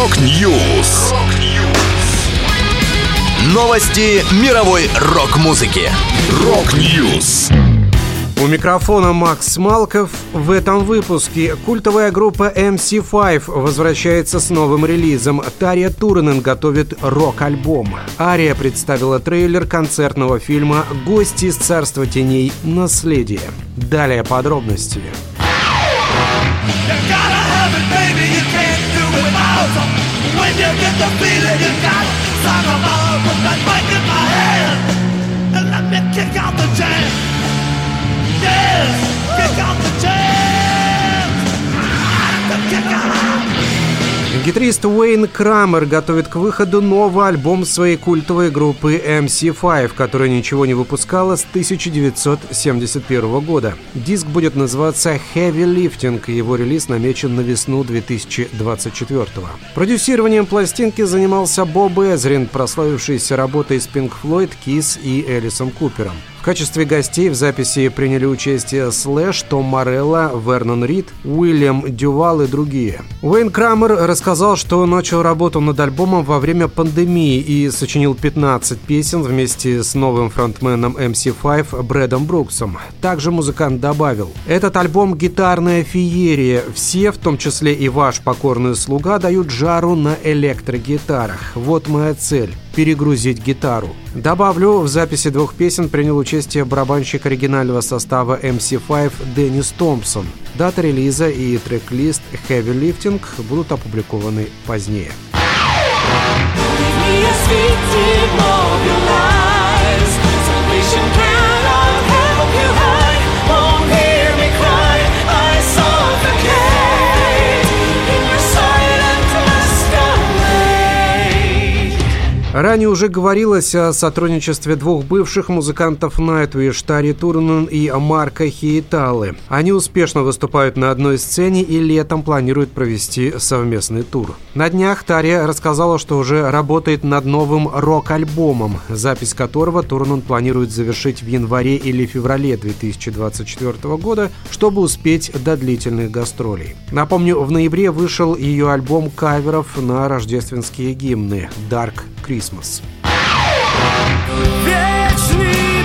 Rock News. Новости мировой рок-музыки. Rock News. У микрофона Макс Малков. В этом выпуске культовая группа MC5 возвращается с новым релизом. Тарья Турунен готовит рок-альбом. Ария представила трейлер концертного фильма «Гости из царства теней. Наследие». Далее подробности. the feeling you got that in my hand And let me kick out the jam. Yes, kick out the jam. Гитарист Уэйн Крамер готовит к выходу новый альбом своей культовой группы MC5, которая ничего не выпускала с 1971 года. Диск будет называться Heavy Lifting, и его релиз намечен на весну 2024 Продюсированием пластинки занимался Боб Эзрин, прославившийся работой с Pink Floyd, Kiss и Элисом Купером. В качестве гостей в записи приняли участие Слэш, Том Морелло, Вернон Рид, Уильям Дювал и другие. Уэйн Крамер рассказал, что начал работу над альбомом во время пандемии и сочинил 15 песен вместе с новым фронтменом MC5 Брэдом Бруксом. Также музыкант добавил, «Этот альбом – гитарная феерия. Все, в том числе и ваш покорный слуга, дают жару на электрогитарах. Вот моя цель перегрузить гитару. Добавлю, в записи двух песен принял участие барабанщик оригинального состава MC5 Деннис Томпсон. Дата релиза и трек-лист Heavy Lifting будут опубликованы позднее. Ранее уже говорилось о сотрудничестве двух бывших музыкантов Nightwish, Тари Турнен и Марка Хиеталы. Они успешно выступают на одной сцене и летом планируют провести совместный тур. На днях Тария рассказала, что уже работает над новым рок-альбомом, запись которого Турнен планирует завершить в январе или феврале 2024 года, чтобы успеть до длительных гастролей. Напомню, в ноябре вышел ее альбом каверов на рождественские гимны «Dark Christmas. Vječni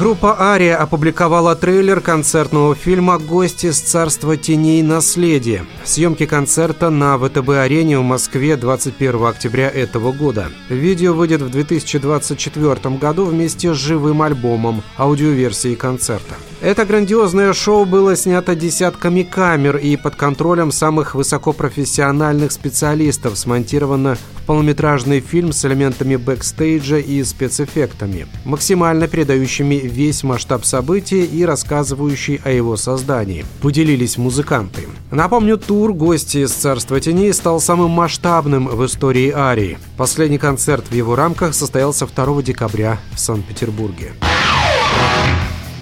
Группа «Ария» опубликовала трейлер концертного фильма «Гости с царства теней. Наследие». Съемки концерта на ВТБ-арене в Москве 21 октября этого года. Видео выйдет в 2024 году вместе с живым альбомом, аудиоверсией концерта. Это грандиозное шоу было снято десятками камер и под контролем самых высокопрофессиональных специалистов, смонтировано в полнометражный фильм с элементами бэкстейджа и спецэффектами, максимально передающими весь масштаб событий и рассказывающий о его создании. Поделились музыканты. Напомню, тур «Гости из Царства Теней» стал самым масштабным в истории Арии. Последний концерт в его рамках состоялся 2 декабря в Санкт-Петербурге.